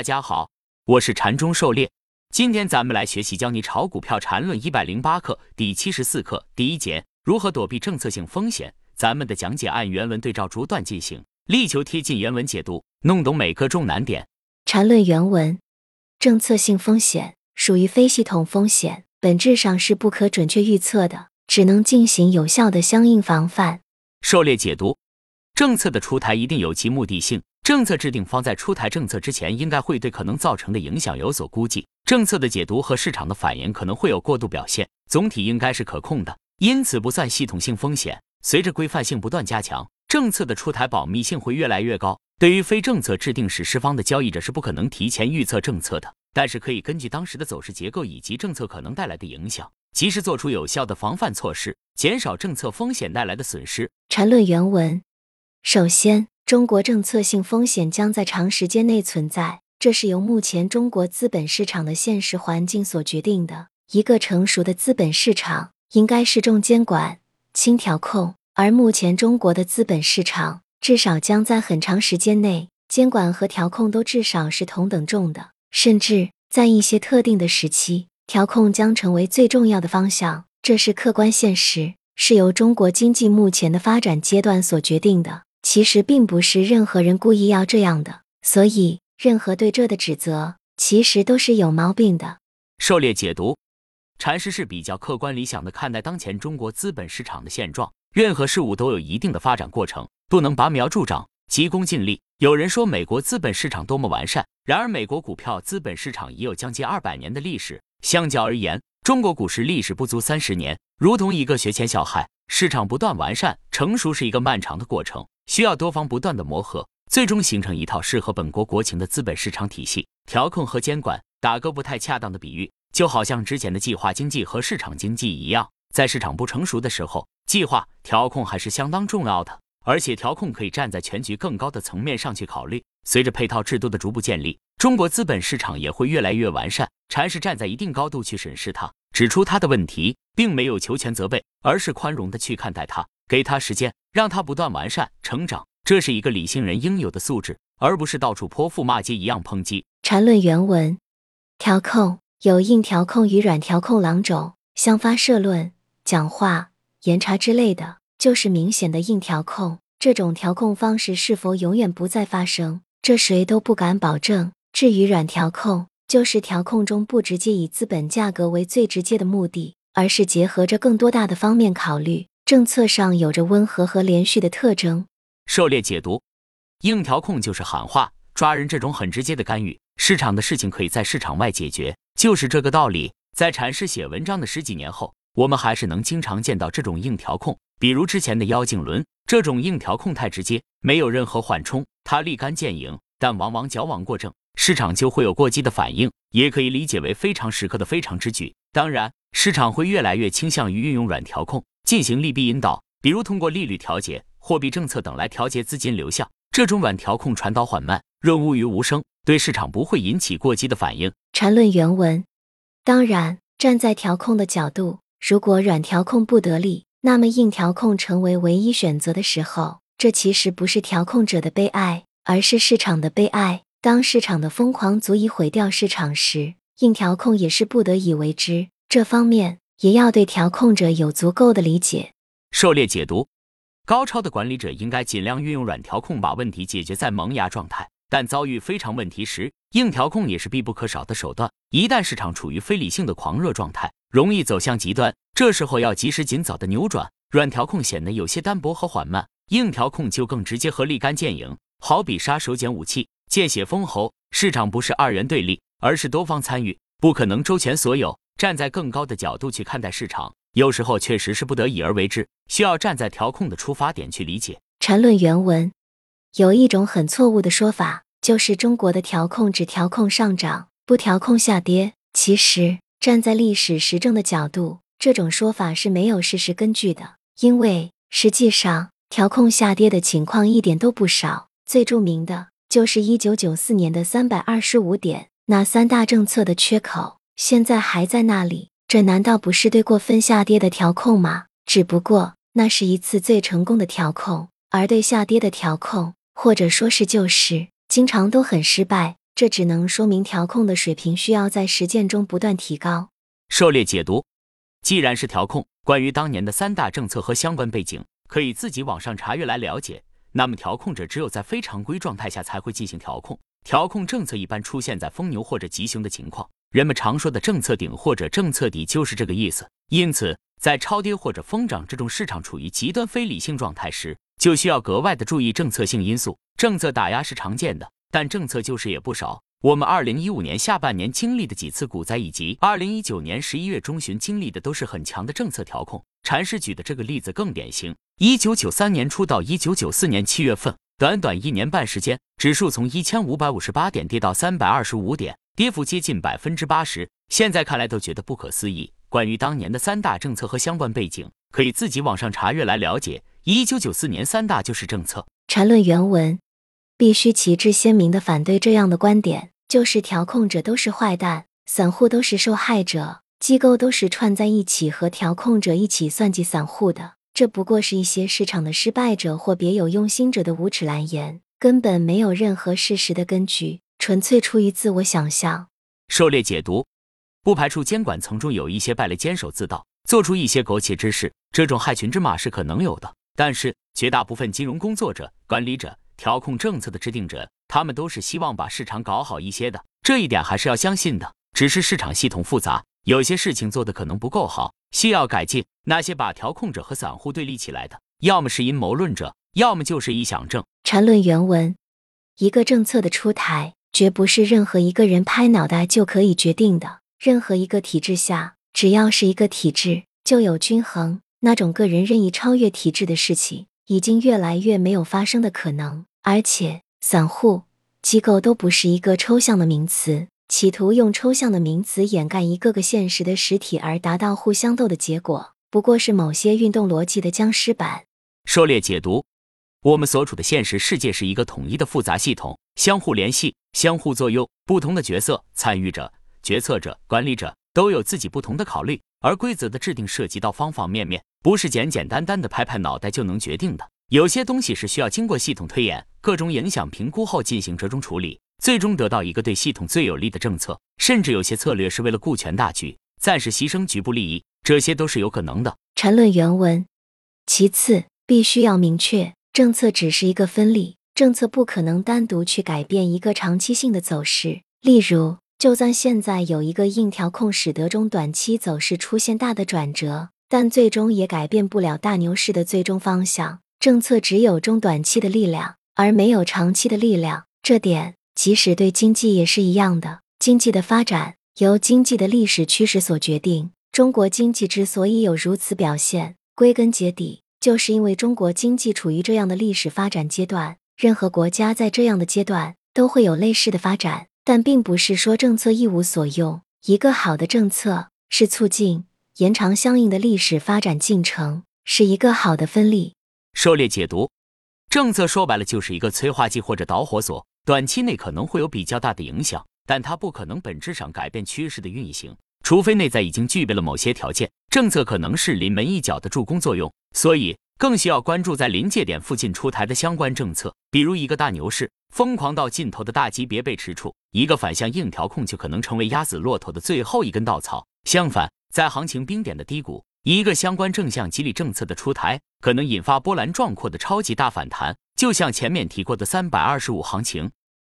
大家好，我是禅中狩猎。今天咱们来学习教你炒股票禅论一百零八课第七十四课第一节如何躲避政策性风险。咱们的讲解按原文对照逐段进行，力求贴近原文解读，弄懂每个重难点。禅论原文：政策性风险属于非系统风险，本质上是不可准确预测的，只能进行有效的相应防范。狩猎解读：政策的出台一定有其目的性。政策制定方在出台政策之前，应该会对可能造成的影响有所估计。政策的解读和市场的反应可能会有过度表现，总体应该是可控的，因此不算系统性风险。随着规范性不断加强，政策的出台保密性会越来越高。对于非政策制定实施方的交易者是不可能提前预测政策的，但是可以根据当时的走势结构以及政策可能带来的影响，及时做出有效的防范措施，减少政策风险带来的损失。缠论原文：首先。中国政策性风险将在长时间内存在，这是由目前中国资本市场的现实环境所决定的。一个成熟的资本市场应该是重监管、轻调控，而目前中国的资本市场至少将在很长时间内，监管和调控都至少是同等重的，甚至在一些特定的时期，调控将成为最重要的方向。这是客观现实，是由中国经济目前的发展阶段所决定的。其实并不是任何人故意要这样的，所以任何对这的指责其实都是有毛病的。狩猎解读，禅师是比较客观理想的看待当前中国资本市场的现状。任何事物都有一定的发展过程，不能拔苗助长、急功近利。有人说美国资本市场多么完善，然而美国股票资本市场已有将近二百年的历史，相较而言，中国股市历史不足三十年，如同一个学前小孩。市场不断完善成熟是一个漫长的过程。需要多方不断的磨合，最终形成一套适合本国国情的资本市场体系。调控和监管，打个不太恰当的比喻，就好像之前的计划经济和市场经济一样，在市场不成熟的时候，计划调控还是相当重要的。而且调控可以站在全局更高的层面上去考虑。随着配套制度的逐步建立，中国资本市场也会越来越完善。禅是站在一定高度去审视它，指出它的问题，并没有求全责备，而是宽容的去看待它。给他时间，让他不断完善成长，这是一个理性人应有的素质，而不是到处泼妇骂街一样抨击。缠论原文：调控有硬调控与软调控两种，像发社论、讲话、严查之类的，就是明显的硬调控。这种调控方式是否永远不再发生，这谁都不敢保证。至于软调控，就是调控中不直接以资本价格为最直接的目的，而是结合着更多大的方面考虑。政策上有着温和和连续的特征。狩猎解读，硬调控就是喊话、抓人这种很直接的干预。市场的事情可以在市场外解决，就是这个道理。在禅师写文章的十几年后，我们还是能经常见到这种硬调控。比如之前的妖精轮，这种硬调控太直接，没有任何缓冲，它立竿见影，但往往矫枉过正，市场就会有过激的反应。也可以理解为非常时刻的非常之举。当然，市场会越来越倾向于运用软调控。进行利弊引导，比如通过利率调节、货币政策等来调节资金流向。这种软调控传导缓慢，润物于无声，对市场不会引起过激的反应。缠论原文：当然，站在调控的角度，如果软调控不得力，那么硬调控成为唯一选择的时候，这其实不是调控者的悲哀，而是市场的悲哀。当市场的疯狂足以毁掉市场时，硬调控也是不得已为之。这方面。也要对调控者有足够的理解。狩猎解读：高超的管理者应该尽量运用软调控，把问题解决在萌芽状态。但遭遇非常问题时，硬调控也是必不可少的手段。一旦市场处于非理性的狂热状态，容易走向极端，这时候要及时尽早的扭转。软调控显得有些单薄和缓慢，硬调控就更直接和立竿见影。好比杀手锏武器，见血封喉。市场不是二元对立，而是多方参与，不可能周全所有。站在更高的角度去看待市场，有时候确实是不得已而为之，需要站在调控的出发点去理解。缠论原文有一种很错误的说法，就是中国的调控只调控上涨，不调控下跌。其实，站在历史实证的角度，这种说法是没有事实根据的，因为实际上调控下跌的情况一点都不少。最著名的就是一九九四年的三百二十五点，那三大政策的缺口。现在还在那里，这难道不是对过分下跌的调控吗？只不过那是一次最成功的调控，而对下跌的调控，或者说是救市，经常都很失败。这只能说明调控的水平需要在实践中不断提高。狩猎解读：既然是调控，关于当年的三大政策和相关背景，可以自己网上查阅来了解。那么调控者只有在非常规状态下才会进行调控。调控政策一般出现在疯牛或者急熊的情况，人们常说的政策顶或者政策底就是这个意思。因此，在超跌或者疯涨这种市场处于极端非理性状态时，就需要格外的注意政策性因素。政策打压是常见的。但政策救市也不少。我们二零一五年下半年经历的几次股灾，以及二零一九年十一月中旬经历的，都是很强的政策调控。禅师举的这个例子更典型。一九九三年初到一九九四年七月份，短短一年半时间，指数从一千五百五十八点跌到三百二十五点，跌幅接近百分之八十。现在看来都觉得不可思议。关于当年的三大政策和相关背景，可以自己网上查阅来了解。一九九四年三大就是政策。缠论原文。必须旗帜鲜明地反对这样的观点，就是调控者都是坏蛋，散户都是受害者，机构都是串在一起和调控者一起算计散户的。这不过是一些市场的失败者或别有用心者的无耻蓝言，根本没有任何事实的根据，纯粹出于自我想象。狩猎解读，不排除监管层中有一些败类坚守自盗，做出一些苟且之事，这种害群之马是可能有的。但是绝大部分金融工作者、管理者。调控政策的制定者，他们都是希望把市场搞好一些的，这一点还是要相信的。只是市场系统复杂，有些事情做的可能不够好，需要改进。那些把调控者和散户对立起来的，要么是阴谋论者，要么就是臆想症。缠论原文：一个政策的出台，绝不是任何一个人拍脑袋就可以决定的。任何一个体制下，只要是一个体制，就有均衡。那种个人任意超越体制的事情，已经越来越没有发生的可能。而且，散户机构都不是一个抽象的名词，企图用抽象的名词掩盖一个个现实的实体而达到互相斗的结果，不过是某些运动逻辑的僵尸版。狩猎解读：我们所处的现实世界是一个统一的复杂系统，相互联系、相互作用，不同的角色、参与者、决策者、管理者都有自己不同的考虑，而规则的制定涉及到方方面面，不是简简单单的拍拍脑袋就能决定的。有些东西是需要经过系统推演、各种影响评估后进行折中处理，最终得到一个对系统最有利的政策。甚至有些策略是为了顾全大局，暂时牺牲局部利益，这些都是有可能的。陈论原文。其次，必须要明确，政策只是一个分例，政策不可能单独去改变一个长期性的走势。例如，就算现在有一个硬调控，使得中短期走势出现大的转折，但最终也改变不了大牛市的最终方向。政策只有中短期的力量，而没有长期的力量。这点即使对经济也是一样的。经济的发展由经济的历史趋势所决定。中国经济之所以有如此表现，归根结底就是因为中国经济处于这样的历史发展阶段。任何国家在这样的阶段都会有类似的发展，但并不是说政策一无所用。一个好的政策是促进、延长相应的历史发展进程，是一个好的分例。狩猎解读，政策说白了就是一个催化剂或者导火索，短期内可能会有比较大的影响，但它不可能本质上改变趋势的运行，除非内在已经具备了某些条件。政策可能是临门一脚的助攻作用，所以更需要关注在临界点附近出台的相关政策。比如一个大牛市疯狂到尽头的大级别被吃出，一个反向硬调控就可能成为压死骆驼的最后一根稻草。相反，在行情冰点的低谷。一个相关正向激励政策的出台，可能引发波澜壮阔的超级大反弹，就像前面提过的三百二十五行情。